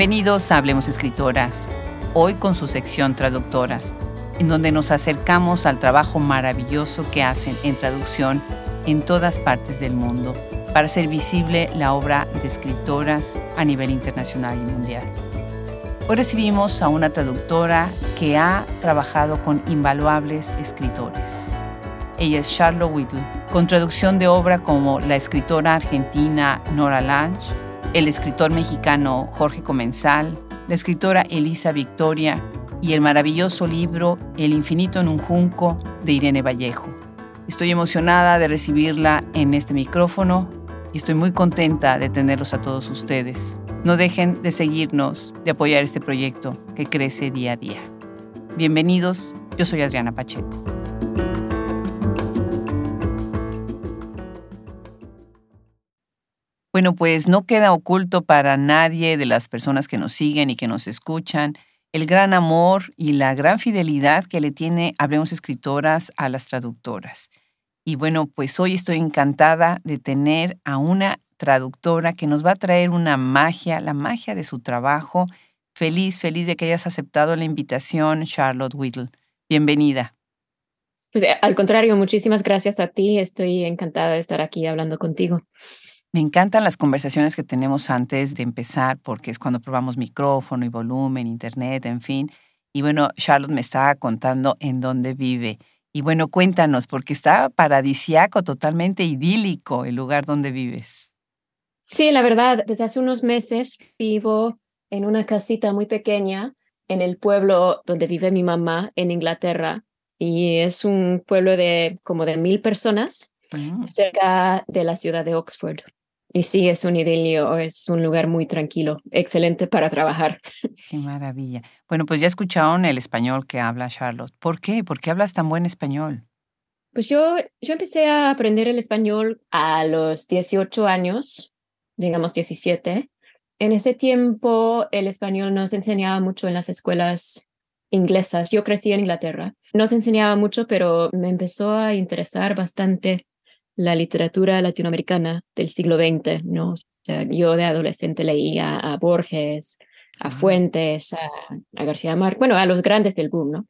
Bienvenidos a Hablemos Escritoras, hoy con su sección Traductoras, en donde nos acercamos al trabajo maravilloso que hacen en traducción en todas partes del mundo para hacer visible la obra de escritoras a nivel internacional y mundial. Hoy recibimos a una traductora que ha trabajado con invaluables escritores. Ella es Charlotte Whittle, con traducción de obra como la escritora argentina Nora Lange, el escritor mexicano Jorge Comensal, la escritora Elisa Victoria y el maravilloso libro El infinito en un junco de Irene Vallejo. Estoy emocionada de recibirla en este micrófono y estoy muy contenta de tenerlos a todos ustedes. No dejen de seguirnos, de apoyar este proyecto que crece día a día. Bienvenidos, yo soy Adriana Pacheco. Bueno, pues no queda oculto para nadie de las personas que nos siguen y que nos escuchan el gran amor y la gran fidelidad que le tiene Hablemos Escritoras a las traductoras. Y bueno, pues hoy estoy encantada de tener a una traductora que nos va a traer una magia, la magia de su trabajo. Feliz, feliz de que hayas aceptado la invitación, Charlotte Whittle. Bienvenida. Pues eh, al contrario, muchísimas gracias a ti. Estoy encantada de estar aquí hablando contigo. Me encantan las conversaciones que tenemos antes de empezar, porque es cuando probamos micrófono y volumen, internet, en fin. Y bueno, Charlotte me estaba contando en dónde vive. Y bueno, cuéntanos, porque está paradisiaco, totalmente idílico el lugar donde vives. Sí, la verdad, desde hace unos meses vivo en una casita muy pequeña en el pueblo donde vive mi mamá en Inglaterra. Y es un pueblo de como de mil personas mm. cerca de la ciudad de Oxford. Y sí, es un idilio, es un lugar muy tranquilo, excelente para trabajar. Qué maravilla. Bueno, pues ya escucharon el español que habla Charlotte. ¿Por qué? ¿Por qué hablas tan buen español? Pues yo, yo empecé a aprender el español a los 18 años, digamos 17. En ese tiempo el español no se enseñaba mucho en las escuelas inglesas. Yo crecí en Inglaterra. No se enseñaba mucho, pero me empezó a interesar bastante la literatura latinoamericana del siglo XX, ¿no? yo de adolescente leía a Borges, a Fuentes, a, García Márquez, bueno, a los grandes del boom, ¿no?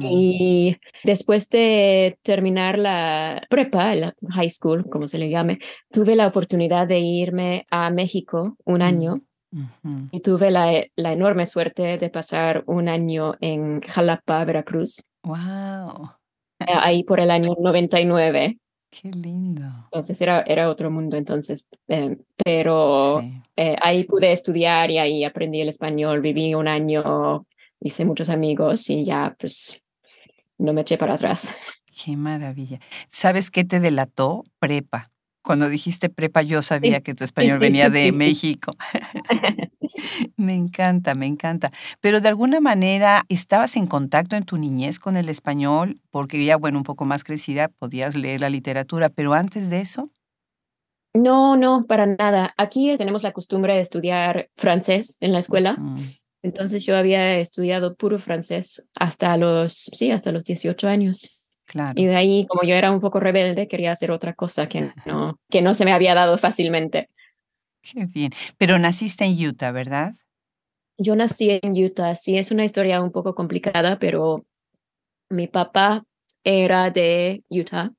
Y después de terminar la prepa, la high school, como se le llame, tuve la oportunidad de irme a México un año y tuve la, la, enorme suerte de pasar un año en Jalapa, Veracruz. ¡Wow! Ahí por el año 99. Qué lindo. Entonces era, era otro mundo entonces, eh, pero eh, ahí pude estudiar y ahí aprendí el español, viví un año, hice muchos amigos y ya pues no me eché para atrás. Qué maravilla. ¿Sabes qué te delató? Prepa. Cuando dijiste prepa, yo sabía que tu español venía de México. me encanta, me encanta. Pero de alguna manera, ¿estabas en contacto en tu niñez con el español? Porque ya, bueno, un poco más crecida, podías leer la literatura, pero antes de eso. No, no, para nada. Aquí tenemos la costumbre de estudiar francés en la escuela. Entonces yo había estudiado puro francés hasta los, sí, hasta los 18 años. Y de ahí, como yo era un poco rebelde, quería hacer otra cosa que no, que no se me había dado fácilmente. Qué bien. Pero naciste en Utah, ¿verdad? Yo nací en Utah. Sí, es una historia un poco complicada, pero mi papá era de Utah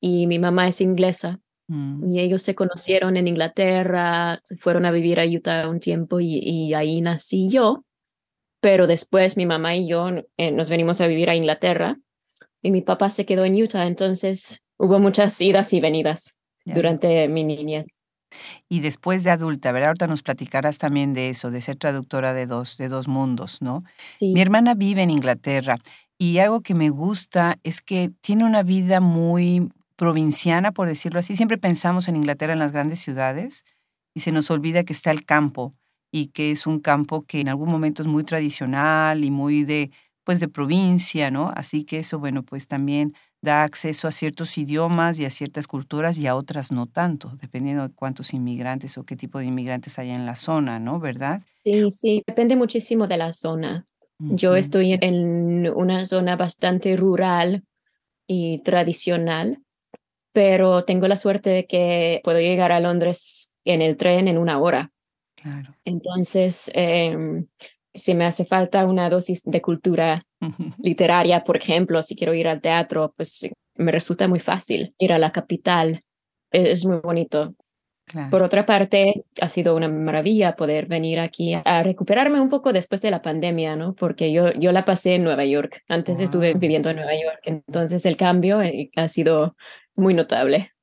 y mi mamá es inglesa. Mm. Y ellos se conocieron en Inglaterra, fueron a vivir a Utah un tiempo y, y ahí nací yo. Pero después mi mamá y yo eh, nos venimos a vivir a Inglaterra y mi papá se quedó en Utah, entonces hubo muchas idas y venidas durante mi niñez. Y después de adulta, ¿verdad? Ahorita nos platicarás también de eso, de ser traductora de dos, de dos mundos, ¿no? Sí. Mi hermana vive en Inglaterra y algo que me gusta es que tiene una vida muy provinciana, por decirlo así. Siempre pensamos en Inglaterra en las grandes ciudades y se nos olvida que está el campo y que es un campo que en algún momento es muy tradicional y muy de pues de provincia, ¿no? Así que eso, bueno, pues también da acceso a ciertos idiomas y a ciertas culturas y a otras no tanto, dependiendo de cuántos inmigrantes o qué tipo de inmigrantes haya en la zona, ¿no? ¿Verdad? Sí, sí, depende muchísimo de la zona. Yo estoy en una zona bastante rural y tradicional, pero tengo la suerte de que puedo llegar a Londres en el tren en una hora. Claro. Entonces, em, si me hace falta una dosis de cultura literaria, por ejemplo, si quiero ir al teatro, pues me resulta muy fácil ir a la capital. E-, es muy bonito. Por otra parte, ha sido una maravilla poder venir aquí a recuperarme un poco después de la pandemia, ¿no? Porque yo, yo la pasé en Nueva York. Antes estuve viviendo en Nueva York, entonces el cambio eh, ha sido muy notable.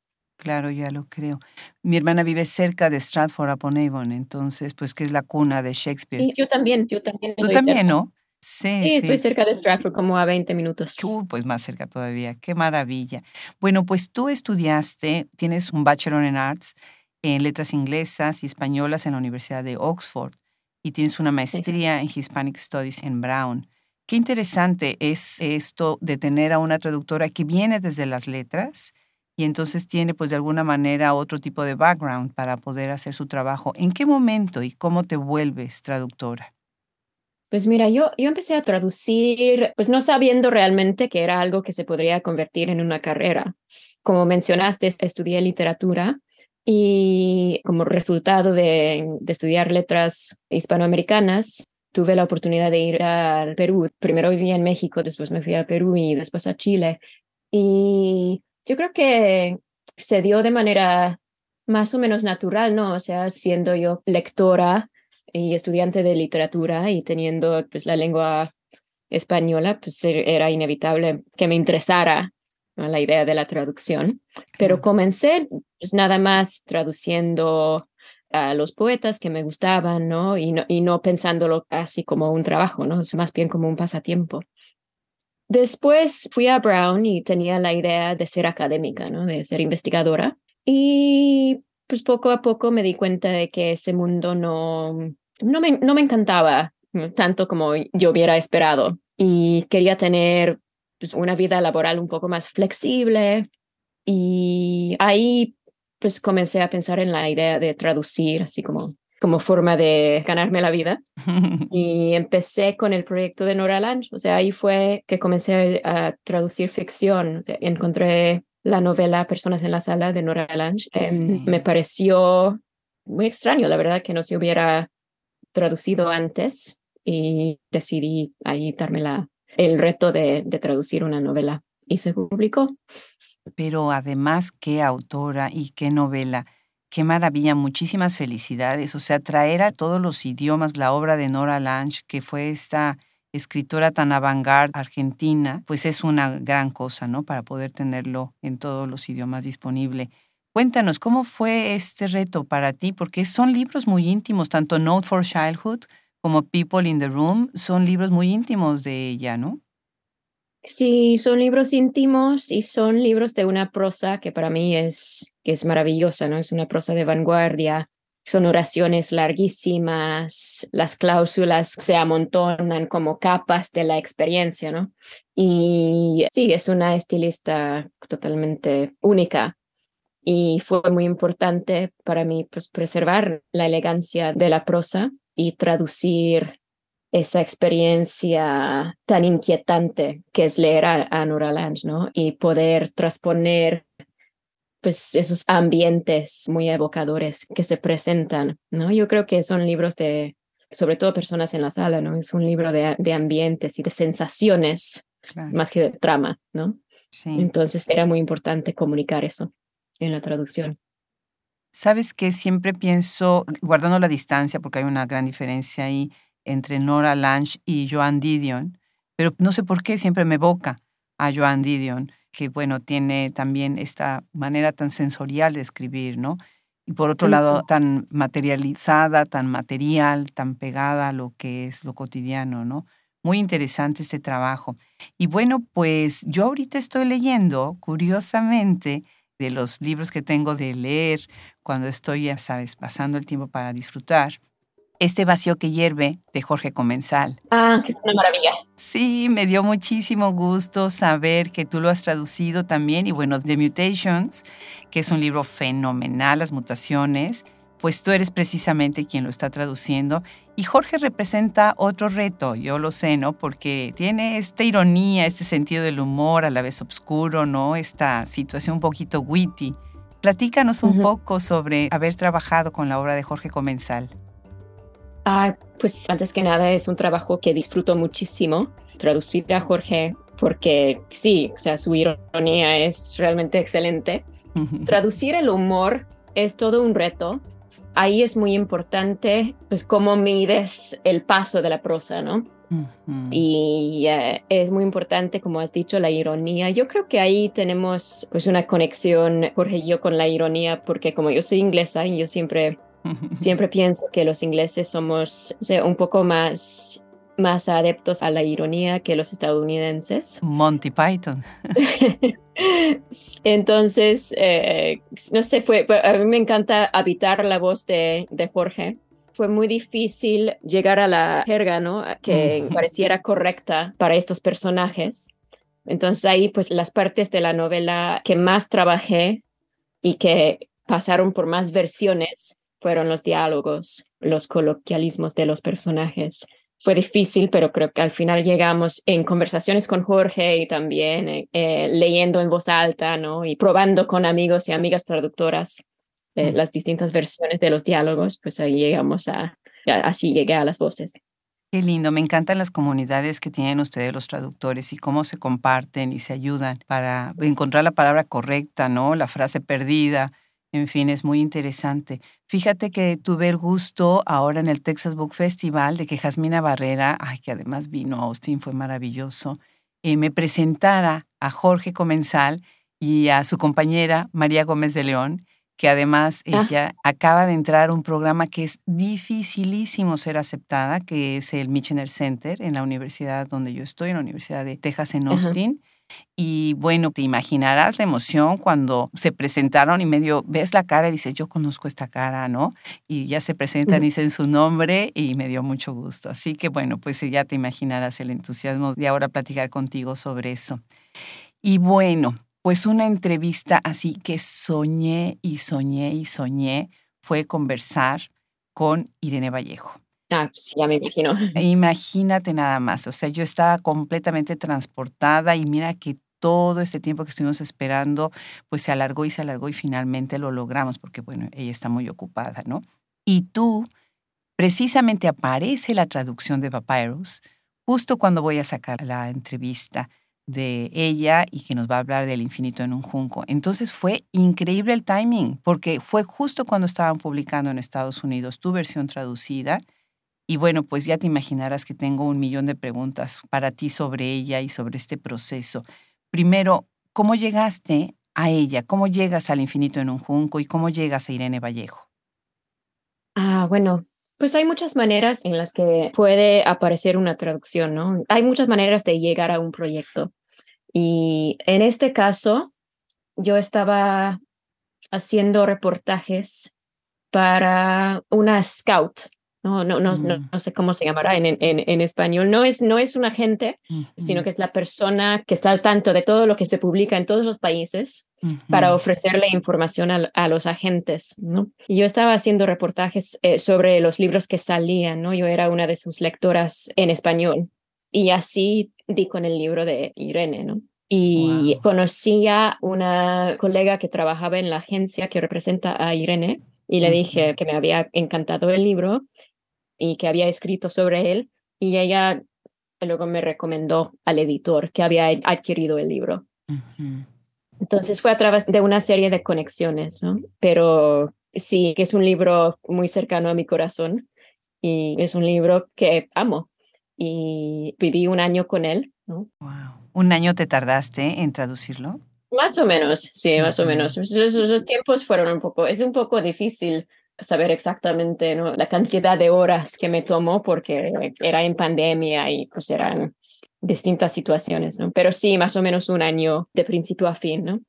Claro, ya lo creo. Mi hermana vive cerca de Stratford upon Avon, entonces, pues que es la cuna de Shakespeare. Sí, yo también, yo también. Tú también, ¿no? Sí, sí, estoy cerca de Stratford, como a 20 minutos. Uh, pues más cerca todavía, qué maravilla. Bueno, pues tú estudiaste, tienes un Bachelor en Arts en Letras Inglesas y Españolas en la Universidad de Oxford y tienes una maestría en Hispanic Studies en Brown. Qué interesante es esto de tener a una traductora que viene desde las letras y entonces tiene pues de alguna manera otro tipo de background para poder hacer su trabajo. ¿En qué momento y cómo te vuelves traductora? Pues mira, yo, yo empecé a traducir, pues no sabiendo realmente que era algo que se podría convertir en una carrera. Como mencionaste, estudié literatura y como resultado de, de estudiar letras hispanoamericanas, tuve la oportunidad de ir al Perú. Primero vivía en México, después me fui a Perú y después a Chile. Y yo creo que se dio de manera más o menos natural, ¿no? O sea, siendo yo lectora y estudiante de literatura y teniendo pues la lengua española, pues e, era inevitable que me interesara la idea de la traducción. Pero comencé pues, nada más traduciendo a los poetas que me gustaban, ¿no? Y no, y no pensándolo así como un trabajo, ¿no? Es más bien como un pasatiempo. Después fui a Brown y tenía la idea de ser académica, ¿no? de ser investigadora. Y pues poco a poco me di cuenta de que ese mundo no, no, me, no me encantaba tanto como yo hubiera esperado. Y quería tener pues, una vida laboral un poco más flexible. Y ahí pues comencé a pensar en la idea de traducir, así como como forma de ganarme la vida. y empecé con el proyecto de Nora Lange. O sea, ahí fue que comencé a traducir ficción. O sea, encontré la novela Personas en la Sala de Nora Lange. Em, me pareció muy extraño, la verdad, que no se hubiera traducido antes y decidí ahí darme la, el reto de, de traducir una novela y se publicó. Pero además, qué autora y qué novela. Qué maravilla, muchísimas felicidades. O sea, traer a todos los idiomas la obra de Nora Lange, que fue esta escritora tan avant argentina, pues es una gran cosa, ¿no? Para poder tenerlo en todos los idiomas disponible. Cuéntanos, ¿cómo fue este reto para ti? Porque son libros muy íntimos, tanto Note for Childhood como People in the Room, son libros muy íntimos de ella, ¿no? Sí, son libros íntimos y son libros de una prosa que para mí es, que es maravillosa, ¿no? Es una prosa de vanguardia. Son oraciones larguísimas, las cláusulas se amontonan como capas de la experiencia, ¿no? Y sí, es una estilista totalmente única y fue muy importante para mí pues, preservar la elegancia de la prosa y traducir esa experiencia tan inquietante que es leer a, Nora Lange, ¿no? Y poder transponer pues esos ambientes muy evocadores que se presentan, ¿no? Yo creo que son libros de, sobre todo personas en la sala, ¿no? Es un libro de, de ambientes y de sensaciones más que de trama, ¿no? Sí. Entonces era muy importante comunicar eso en la traducción. Sabes que siempre pienso, guardando la distancia, porque hay una gran diferencia ahí, entre Nora Lange y Joan Didion, pero no sé por qué siempre me evoca a Joan Didion, que bueno, tiene también esta manera tan sensorial de escribir, ¿no? Y por otro lado, tan materializada, tan material, tan pegada a lo que es lo cotidiano, ¿no? Muy interesante este trabajo. Y bueno, pues yo ahorita estoy leyendo, curiosamente, de los libros que tengo de leer cuando estoy, ya sabes, pasando el tiempo para disfrutar. Este vacío que hierve de Jorge Comensal. Ah, que es una maravilla. Sí, me dio muchísimo gusto saber que tú lo has traducido también. Y bueno, The Mutations, que es un libro fenomenal, las mutaciones, pues tú eres precisamente quien lo está traduciendo. Y Jorge representa otro reto, yo lo sé, ¿no? Porque tiene esta ironía, este sentido del humor a la vez oscuro, ¿no? Esta situación un poquito witty. Platícanos un poco sobre haber trabajado con la obra de Jorge Comensal. Ah, pues antes que nada es un trabajo que disfruto muchísimo, traducir a Jorge, porque sí, o sea, su ironía es realmente excelente. Traducir el humor es todo un reto. Ahí es muy importante, pues, cómo mides el paso de la prosa, ¿no? Y eh, es muy importante, como has dicho, la ironía. Yo creo que ahí tenemos pues una conexión, Jorge y yo, con la ironía, porque como yo soy inglesa y yo siempre, siempre pienso que los ingleses somos un poco más más adeptos a la ironía que los estadounidenses. Monty Python. Entonces, eh, no sé, fue, a mí me encanta habitar la voz de, de Jorge fue muy difícil llegar a la jerga, ¿no? Que pareciera correcta para estos personajes. Entonces ahí, pues las partes de la novela que más trabajé y que pasaron por más versiones fueron los diálogos, los coloquialismos de los personajes. Fue difícil, pero creo que al final llegamos en conversaciones con Jorge y también eh, eh, leyendo en voz alta, ¿no? Y probando con amigos y amigas traductoras eh, las distintas versiones de los diálogos, pues ahí llegamos a, así llegué a las voces. Qué lindo, me encantan las comunidades que tienen ustedes los traductores y cómo se comparten y se ayudan para encontrar la palabra correcta, ¿no? La frase perdida, en fin, es muy interesante. Fíjate que tuve el gusto ahora en el Texas Book Festival de que Jasmina Barrera, ay, que además vino a Austin, fue maravilloso, eh, me presentara a Jorge Comensal y a su compañera María Gómez de León que además ah. ella acaba de entrar a un programa que es dificilísimo ser aceptada, que es el Michener Center en la universidad donde yo estoy, en la Universidad de Texas en Austin. Y bueno, te imaginarás la emoción cuando se presentaron y medio ves la cara y dices, yo conozco esta cara, ¿no? Y ya se presentan, y dicen su nombre y me dio mucho gusto. Así que bueno, pues ya te imaginarás el entusiasmo de ahora platicar contigo sobre eso. Y bueno, pues una entrevista así que soñé y soñé y soñé fue conversar con Irene Vallejo. Ah, sí, ya me imagino. Imagínate nada más, o sea, yo estaba completamente transportada y mira que todo este tiempo que estuvimos esperando, pues se alargó y se alargó y finalmente lo logramos, porque bueno, ella está muy ocupada, ¿no? Y tú, precisamente aparece la traducción de Papyrus justo cuando voy a sacar la entrevista de ella y que nos va a hablar del infinito en un junco. Entonces fue increíble el timing, porque fue justo cuando estaban publicando en Estados Unidos tu versión traducida. Y bueno, pues ya te imaginarás que tengo un millón de preguntas para ti sobre ella y sobre este proceso. Primero, ¿cómo llegaste a ella? ¿Cómo llegas al infinito en un junco y cómo llegas a Irene Vallejo? Ah, bueno, pues hay muchas maneras en las que puede aparecer una traducción, ¿no? Hay muchas maneras de llegar a un proyecto. Y en este caso, yo estaba haciendo reportajes para una scout no, no, no, no, mm. sé cómo se llamará en, en, en, español. No es, no es un agente, sino que es la persona que está al tanto de todo lo que se publica en todos los países para ofrecerle información a, los agentes. ¿no? Y yo estaba haciendo reportajes eh, sobre los libros que salían. ¿no? Yo era una de sus lectoras en español. Y así di con el libro de Irene. ¿no? Y conocí a una colega que trabajaba en la agencia que representa a Irene y le dije que me había encantado el libro y que había escrito sobre él y ella luego me recomendó al editor que había adquirido el libro. Entonces fue a través de una serie de conexiones, ¿no? Pero sí, que es un libro muy cercano a mi corazón y es un libro que amo y viví un año con él, ¿no? Wow. ¿Un año te tardaste en traducirlo? Más o menos, sí, más o menos. Los, tiempos fueron un poco, es un poco difícil saber exactamente ¿no? la cantidad de horas que me tomó porque era en pandemia y pues eran distintas situaciones, ¿no? Pero sí, más o menos un año de principio a fin, ¿no?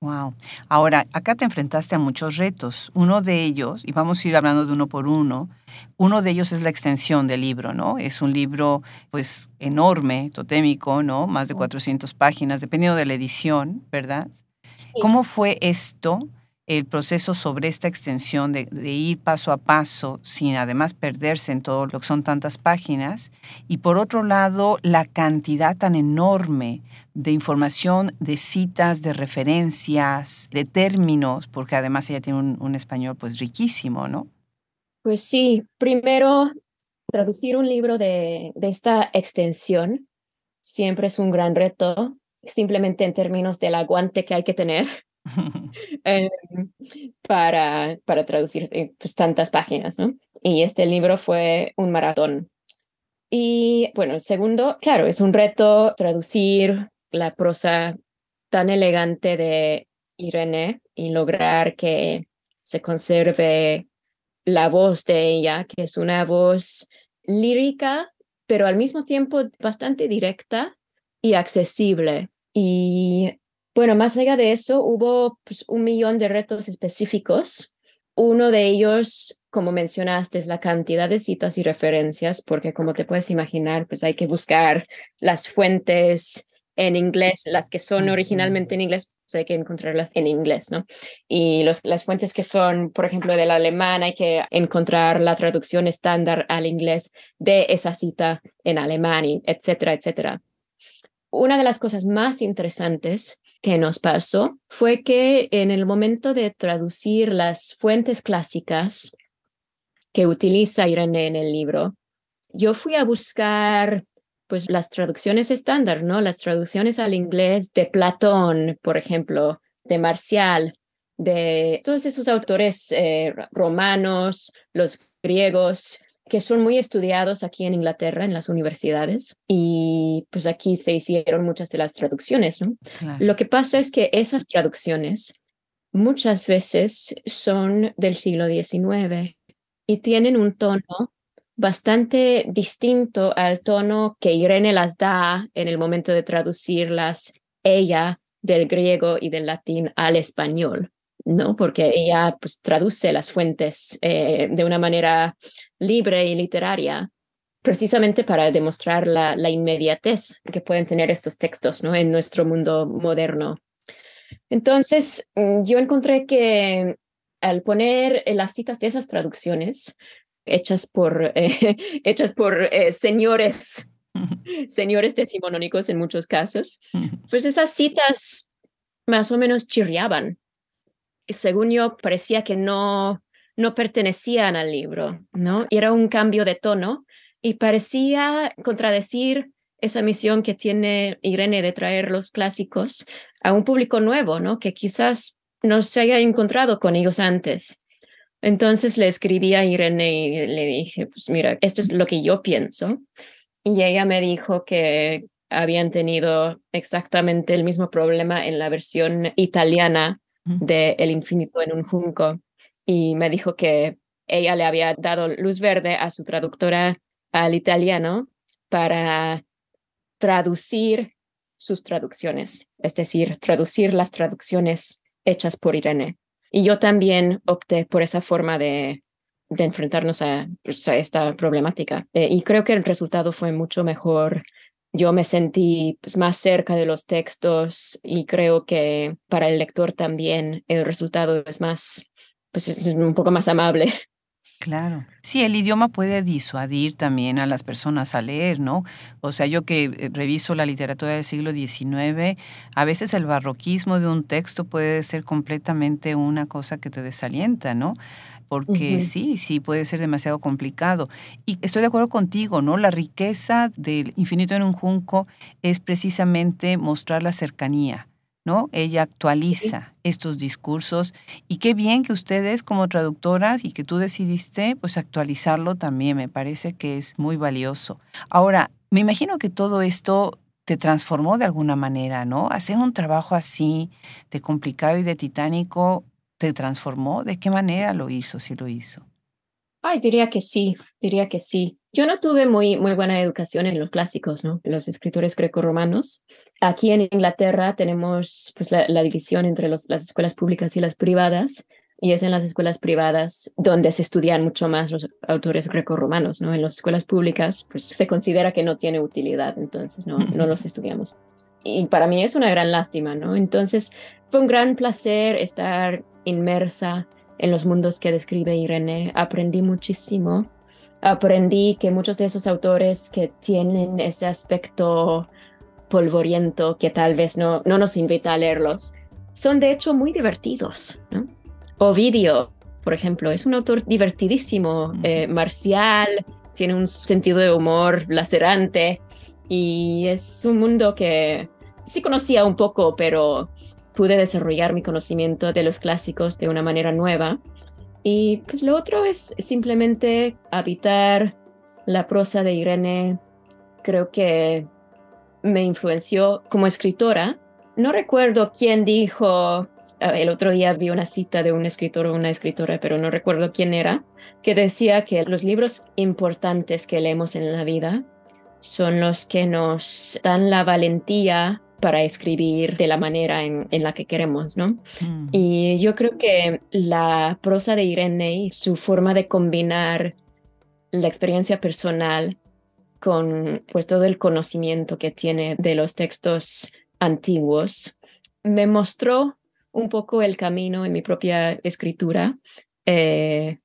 Wow. Ahora, acá te enfrentaste a muchos retos. Uno de ellos, y vamos a ir hablando de uno por uno, uno de ellos es la extensión del libro, ¿no? Es un libro, pues, enorme, totémico, ¿no? Más de 400 páginas, dependiendo de la edición, ¿verdad? ¿Cómo fue esto? El proceso sobre esta extensión de, ir paso a paso sin además perderse en todo lo que son tantas páginas y por otro lado la cantidad tan enorme de información, de citas, de referencias, de términos, porque además ella tiene un, español pues riquísimo, ¿no? Pues sí, primero, traducir un libro de, de esta extensión siempre es un gran reto, simplemente en términos del aguante que hay que tener eh, para, para traducir eh, pues, tantas páginas, ¿no? Y este libro fue un maratón. Y bueno, segundo, claro, es un reto traducir la prosa tan elegante de Irene y lograr que se conserve la voz de ella, que es una voz lírica, pero al mismo tiempo bastante directa y accesible. Y bueno, más allá de eso, hubo pues, un millón de retos específicos. Uno de ellos, como mencionaste, es la cantidad de citas y referencias, porque como te puedes imaginar, pues hay que buscar las fuentes en inglés, las que son originalmente en inglés, pues hay que encontrarlas en inglés, ¿no? Y los, las fuentes que son, por ejemplo, del alemán, hay que encontrar la traducción estándar al inglés de esa cita en alemán, etcétera, etcétera. Una de las cosas más interesantes que nos pasó fue que en el momento de traducir las fuentes clásicas que utiliza Irene en el libro, yo fui a buscar pues las traducciones estándar, ¿no? Las traducciones al inglés de Platón, por ejemplo, de Marcial, de todos esos autores eh, romanos, los griegos, que son muy estudiados aquí en Inglaterra, en las universidades, y pues aquí se hicieron muchas de las traducciones, ¿no? Lo que pasa es que esas traducciones muchas veces son del siglo XIX y tienen un tono bastante distinto al tono que Irene las da en el momento de traducirlas ella del griego y del latín al español, ¿no? Porque ella pues, traduce las fuentes eh, de una manera libre y literaria, precisamente para demostrar la, la, inmediatez que pueden tener estos textos, ¿no? En nuestro mundo moderno. Entonces, mm, yo encontré que al poner las citas de esas traducciones, hechas por, eh, hechas por eh, señores, señores decimonónicos en muchos casos, pues esas citas más o menos chirriaban. Según yo, parecía que no, no pertenecían al libro, ¿no? Era un cambio de tono y parecía contradecir esa misión que tiene Irene de traer los clásicos a un público nuevo, ¿no? Que quizás no se haya encontrado con ellos antes. Entonces le escribí a Irene y le dije, pues mira, esto es lo que yo pienso. Y ella me dijo que habían tenido exactamente el mismo problema en la versión italiana de El infinito en un junco. Y me dijo que ella le había dado luz verde a su traductora al italiano para traducir sus traducciones, es decir, traducir las traducciones hechas por Irene. Y yo también opté por esa forma de, de enfrentarnos pues, a, esta problemática. Eh, y creo que el resultado fue mucho mejor. Yo me sentí pues, más cerca de los textos y creo que para el lector también el resultado es más, pues es un poco más amable. Claro. Sí, el idioma puede disuadir también a las personas a leer, ¿no? O sea, yo que eh, reviso la literatura del siglo XIX, a veces el barroquismo de un texto puede ser completamente una cosa que te desalienta, ¿no? Porque sí, sí, puede ser demasiado complicado. Y estoy de acuerdo contigo, ¿no? La riqueza del infinito en un junco es precisamente mostrar la cercanía ¿no? Ella actualiza estos discursos y qué bien que ustedes como traductoras y que tú decidiste pues actualizarlo también, me parece que es muy valioso. Ahora, me imagino que todo esto te transformó de alguna manera, ¿no? Hacer un trabajo así de complicado y de titánico te transformó. ¿De qué manera lo hizo, si lo hizo? Ay, diría que sí, diría que sí. Yo no tuve muy, muy buena educación en los clásicos, ¿no? Los escritores greco-romanos. Aquí en Inglaterra tenemos pues, la, división entre las escuelas públicas y las privadas, y es en las escuelas privadas donde se estudian mucho más los autores greco-romanos, ¿no? En las escuelas públicas, pues se considera que no tiene utilidad, entonces no, no los estudiamos. Y para mí es una gran lástima, ¿no? Entonces fue un gran placer estar inmersa en los mundos que describe Irene. Aprendí muchísimo aprendí que muchos de esos autores que tienen ese aspecto polvoriento que tal vez no, no nos invita a leerlos, son de hecho muy divertidos. Ovidio por ejemplo, es un autor divertidísimo, eh, marcial, tiene un sentido de humor lacerante y es un mundo que sí conocía un poco, pero pude desarrollar mi conocimiento de los clásicos de una manera nueva. Y pues lo otro es simplemente habitar la prosa de Irene. Creo que me influenció como escritora. No recuerdo quién dijo, el otro día vi una cita de un escritor o una escritora, pero no recuerdo quién era, que decía que los libros importantes que leemos en la vida son los que nos dan la valentía para escribir de la manera en, la que queremos, ¿no? Mm. Y yo creo que la prosa de Irene su forma de combinar la experiencia personal con pues todo el conocimiento que tiene de los textos antiguos me mostró un poco el camino en mi propia escritura, eh,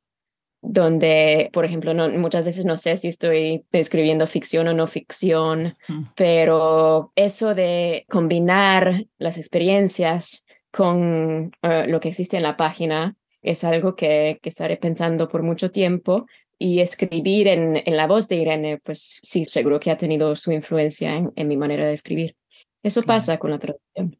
donde, por ejemplo, no, muchas veces no sé si estoy escribiendo ficción o no ficción, mm. pero eso de combinar las experiencias con eh, lo que existe en la página es algo que, que estaré pensando por mucho tiempo. Y escribir en, en, la voz de Irene, pues sí, seguro que ha tenido su influencia en, en mi manera de escribir. Eso pasa con la traducción.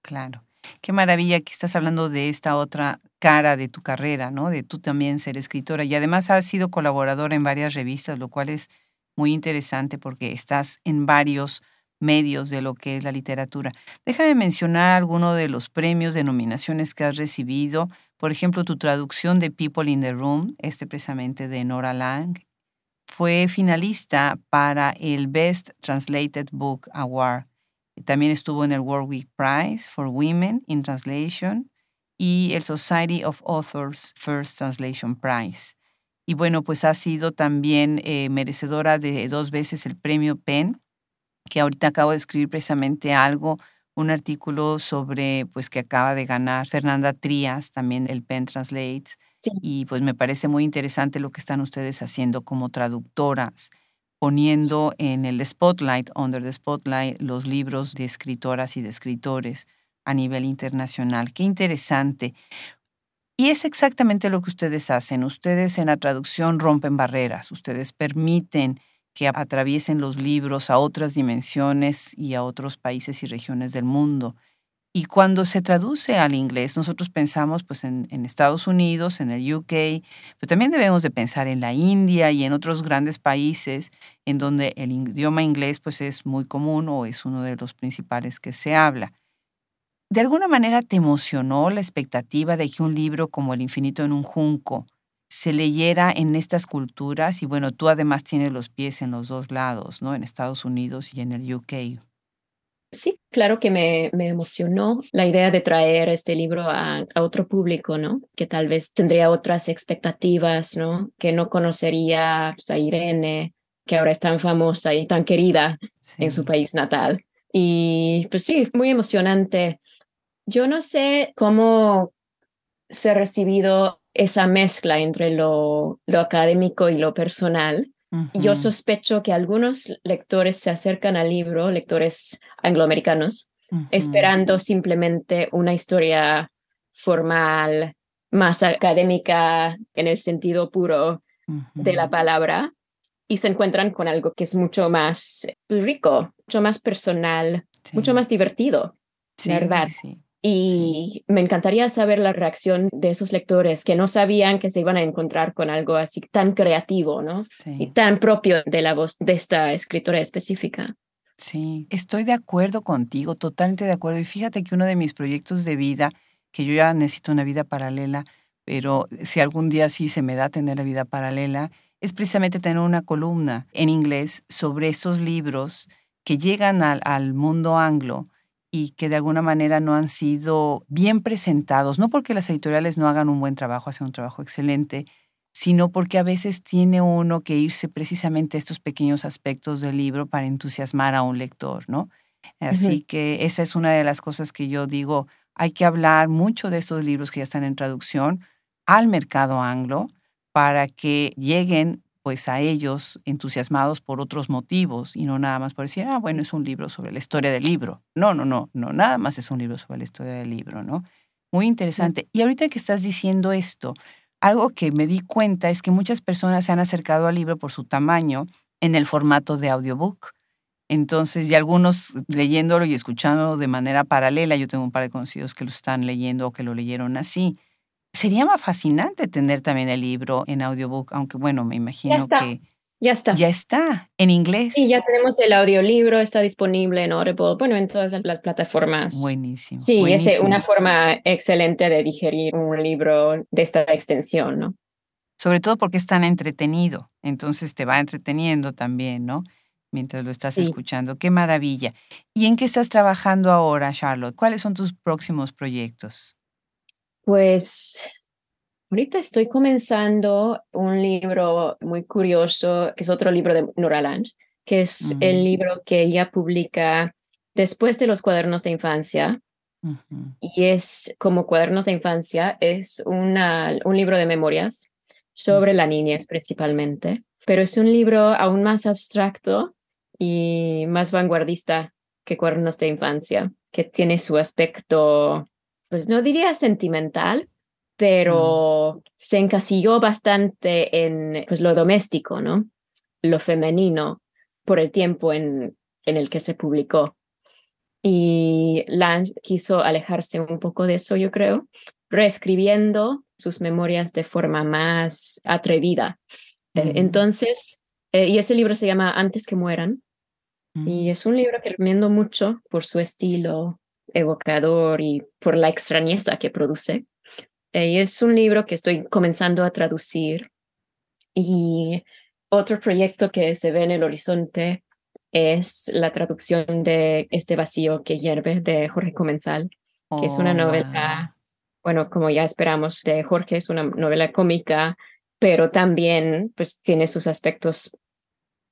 Claro. Qué maravilla que estás hablando de esta otra cara de tu carrera, ¿no? De tú también ser escritora. Y además has sido colaboradora en varias revistas, lo cual es muy interesante porque estás en varios medios de lo que es la literatura. Déjame mencionar algunos de los premios, denominaciones que has recibido. Por ejemplo, tu traducción de People in the Room, este precisamente de Nora Lang, fue finalista para el Best Translated Book Award también estuvo en el Warwick Prize for Women in Translation y el Society of Authors First Translation Prize. Y bueno, pues ha sido también eh, merecedora de dos veces el premio PEN, que ahorita acabo de escribir precisamente algo, un artículo sobre, pues que acaba de ganar Fernanda Trías, también el PEN Translates. Y pues me parece muy interesante lo que están ustedes haciendo como traductoras poniendo en el spotlight, under the spotlight, los libros de escritoras y de escritores a nivel internacional. Qué interesante. Y es exactamente lo que ustedes hacen. Ustedes en la traducción rompen barreras, ustedes permiten que atraviesen los libros a otras dimensiones y a otros países y regiones del mundo. Y cuando se traduce al inglés, nosotros pensamos pues en, Estados Unidos, en el UK, pero también debemos de pensar en la India y en otros grandes países en donde el idioma inglés pues es muy común o es uno de los principales que se habla. ¿De alguna manera te emocionó la expectativa de que un libro como El infinito en un junco se leyera en estas culturas? Y bueno, tú además tienes los pies en los dos lados, ¿no? En Estados Unidos y en el UK. Sí, claro que me, me, emocionó la idea de traer este libro a, otro público, ¿no? Que tal vez tendría otras expectativas, ¿no? Que no conocería pues, a Irene, que ahora es tan famosa y tan querida en su país natal. Y pues sí, muy emocionante. Yo no sé cómo se ha recibido esa mezcla entre lo, lo académico y lo personal, yo sospecho que algunos lectores se acercan al libro, lectores angloamericanos, esperando simplemente una historia formal, más académica en el sentido puro de la palabra, y se encuentran con algo que es mucho más rico, mucho más personal, mucho más divertido, ¿verdad? Sí. Y me encantaría saber la reacción de esos lectores que no sabían que se iban a encontrar con algo así tan creativo, ¿no? Y tan propio de la voz de esta escritora específica. Sí, estoy de acuerdo contigo, totalmente de acuerdo. Y fíjate que uno de mis proyectos de vida, que yo ya necesito una vida paralela, pero si algún día sí se me da tener la vida paralela, es precisamente tener una columna en inglés sobre esos libros que llegan al, al mundo anglo y que de alguna manera no han sido bien presentados, no porque las editoriales no hagan un buen trabajo, hacen un trabajo excelente, sino porque a veces tiene uno que irse precisamente a estos pequeños aspectos del libro para entusiasmar a un lector, ¿no? Así que esa es una de las cosas que yo digo, hay que hablar mucho de estos libros que ya están en traducción al mercado anglo para que lleguen pues a ellos entusiasmados por otros motivos y no nada más por decir, ah, bueno, es un libro sobre la historia del libro. No, no, no, no, nada más es un libro sobre la historia del libro, ¿no? Muy interesante. Y ahorita que estás diciendo esto, algo que me di cuenta es que muchas personas se han acercado al libro por su tamaño en el formato de audiobook. Entonces, y algunos leyéndolo y escuchándolo de manera paralela, yo tengo un par de conocidos que lo están leyendo o que lo leyeron así. Sería más fascinante tener también el libro en audiobook, aunque bueno, me imagino que ya está. Ya está, en inglés. Sí, ya tenemos el audiolibro, está disponible en Audible, bueno, en todas las plataformas. Buenísimo. Sí, es una forma excelente de digerir un libro de esta extensión, ¿no? Sobre todo porque es tan entretenido, entonces te va entreteniendo también, ¿no? Mientras lo estás escuchando. Qué maravilla. ¿Y en qué estás trabajando ahora, Charlotte? ¿Cuáles son tus próximos proyectos? Pues Ahorita estoy comenzando un libro muy curioso, que es otro libro de Nora Lange, que es el mm. libro que ella publica después de los cuadernos de infancia. Y es como cuadernos de infancia, es una, un libro de memorias sobre la niñez principalmente, pero es un libro aún más abstracto y más vanguardista que cuadernos de infancia, que tiene su aspecto, pues no diría sentimental, pero mm. se encasilló bastante en pues, lo doméstico, ¿no? Lo femenino por el tiempo en, en el que se publicó. Y Lange quiso alejarse un poco de eso, yo creo, reescribiendo sus memorias de forma más atrevida. Eh, mm. entonces, eh, y ese libro se llama Antes que mueran, y mm. es un libro que recomiendo mucho por su estilo evocador y por la extrañeza que produce. Eh, y es un libro que estoy comenzando a traducir. Y otro proyecto que se ve en el horizonte es la traducción de Este vacío que hierve de Jorge Comensal, que es una oh, novela, bueno, como ya esperamos, de Jorge, es una novela cómica, pero también pues tiene sus aspectos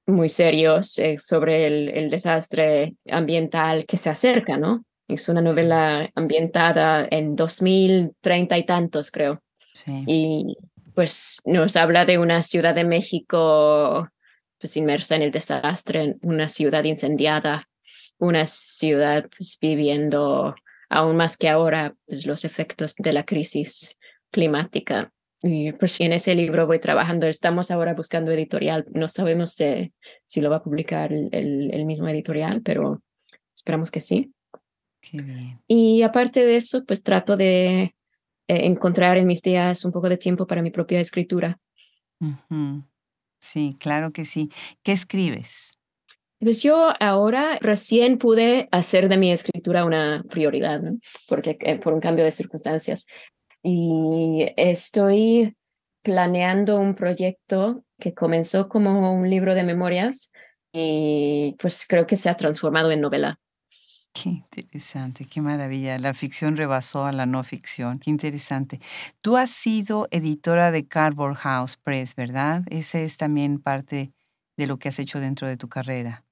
muy serios eh, sobre el, el desastre ambiental que se acerca, ¿no? Es una novela ambientada en 2030 y tantos, creo. Sí. Y pues nos habla de una ciudad de México pues inmersa en el desastre, una ciudad incendiada, una ciudad pues, viviendo aún más que ahora pues, los efectos de la crisis climática. Y pues en ese libro voy trabajando. Estamos ahora buscando editorial. No sabemos si, si lo va a publicar el, el mismo editorial, pero esperamos que sí. Y aparte de eso, pues trato de eh, encontrar en mis días un poco de tiempo para mi propia escritura. Sí, claro que sí. ¿Qué escribes? Pues yo ahora recién pude hacer de mi escritura una prioridad, porque eh, por un cambio de circunstancias. Y estoy planeando un proyecto que comenzó como un libro de memorias y pues creo que se ha transformado en novela. Qué interesante, qué maravilla. La ficción rebasó a la no ficción. Qué interesante. Tú has sido editora de Cardboard House Press, ¿verdad? Ese es también parte de lo que has hecho dentro de tu carrera.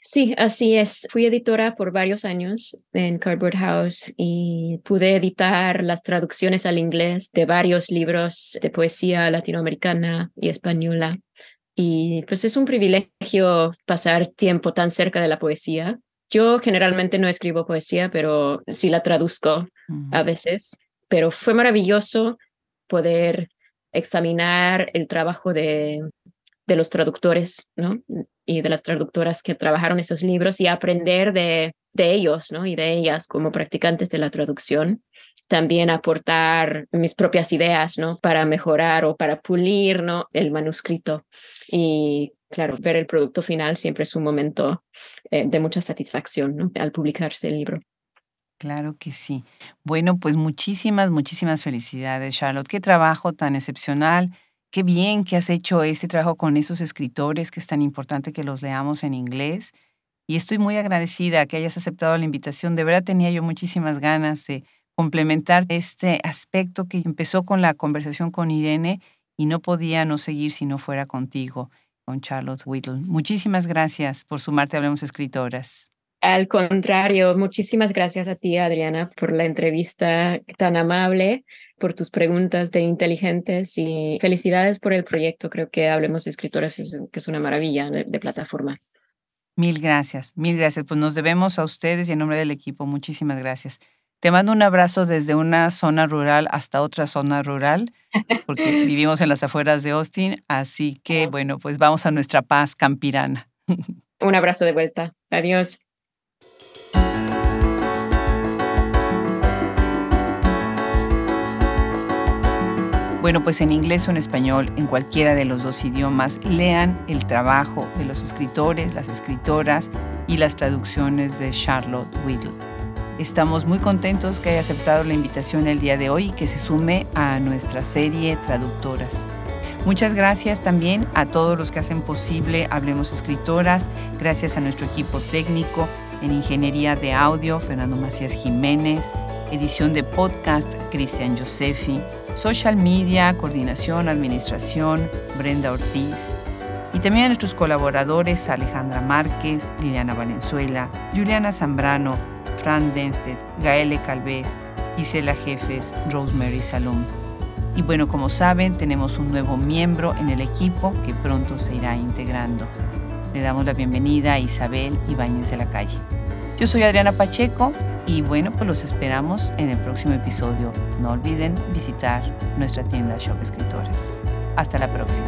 Sí, así es. Fui editora por varios años en Cardboard House y pude editar las traducciones al inglés de varios libros de poesía latinoamericana y española. Y pues es un privilegio pasar tiempo tan cerca de la poesía yo generalmente no escribo poesía, pero sí la traduzco a veces. Pero fue maravilloso poder examinar el trabajo de, de los traductores, ¿no? Y de las traductoras que trabajaron esos libros y aprender de, de ellos, ¿no? Y de ellas como practicantes de la traducción. También aportar mis propias ideas, ¿no? Para mejorar o para pulir, ¿no? El manuscrito. Y claro, ver el producto final siempre es un momento eh, de mucha satisfacción ¿no? al publicarse el libro. Claro que sí. Bueno, pues muchísimas, muchísimas felicidades, Charlotte. Qué trabajo tan excepcional. Qué bien que has hecho este trabajo con esos escritores, que es tan importante que los leamos en inglés. Y estoy muy agradecida que hayas aceptado la invitación. De verdad tenía yo muchísimas ganas de complementar este aspecto que empezó con la conversación con Irene y no podía no seguir si no fuera contigo con Charlotte Whittle. Muchísimas gracias por sumarte a Hablemos Escritoras. Al contrario, muchísimas gracias a ti, Adriana, por la entrevista tan amable, por tus preguntas de inteligentes y felicidades por el proyecto. Creo que Hablemos Escritoras es, que es una maravilla de, de plataforma. Mil gracias, mil gracias. Pues nos debemos a ustedes y en nombre del equipo, muchísimas gracias. Te mando un abrazo desde una zona rural hasta otra zona rural, porque vivimos en las afueras de Austin, así que bueno, pues vamos a nuestra paz campirana. Un abrazo de vuelta. Adiós. Bueno, pues en inglés o en español, en cualquiera de los dos idiomas, lean el trabajo de los escritores, las escritoras y las traducciones de Charlotte Whittle. Estamos muy contentos que haya aceptado la invitación el día de hoy y que se sume a nuestra serie Traductoras. Muchas gracias también a todos los que hacen posible Hablemos Escritoras, gracias a nuestro equipo técnico en Ingeniería de Audio, Fernando Macías Jiménez, edición de podcast, Cristian Josefi, social media, coordinación, administración, Brenda Ortiz, y también a nuestros colaboradores Alejandra Márquez, Liliana Valenzuela, Juliana Zambrano, Fran Denstedt, Gaele Calvez, Gisela Jefes, Rosemary Salom. Y bueno, como saben, tenemos un nuevo miembro en el equipo que pronto se irá integrando. Le damos la bienvenida a Isabel Ibáñez de la Calle. Yo soy Adriana Pacheco y bueno, pues los esperamos en el próximo episodio. No olviden visitar nuestra tienda Shop Escritores. Hasta la próxima.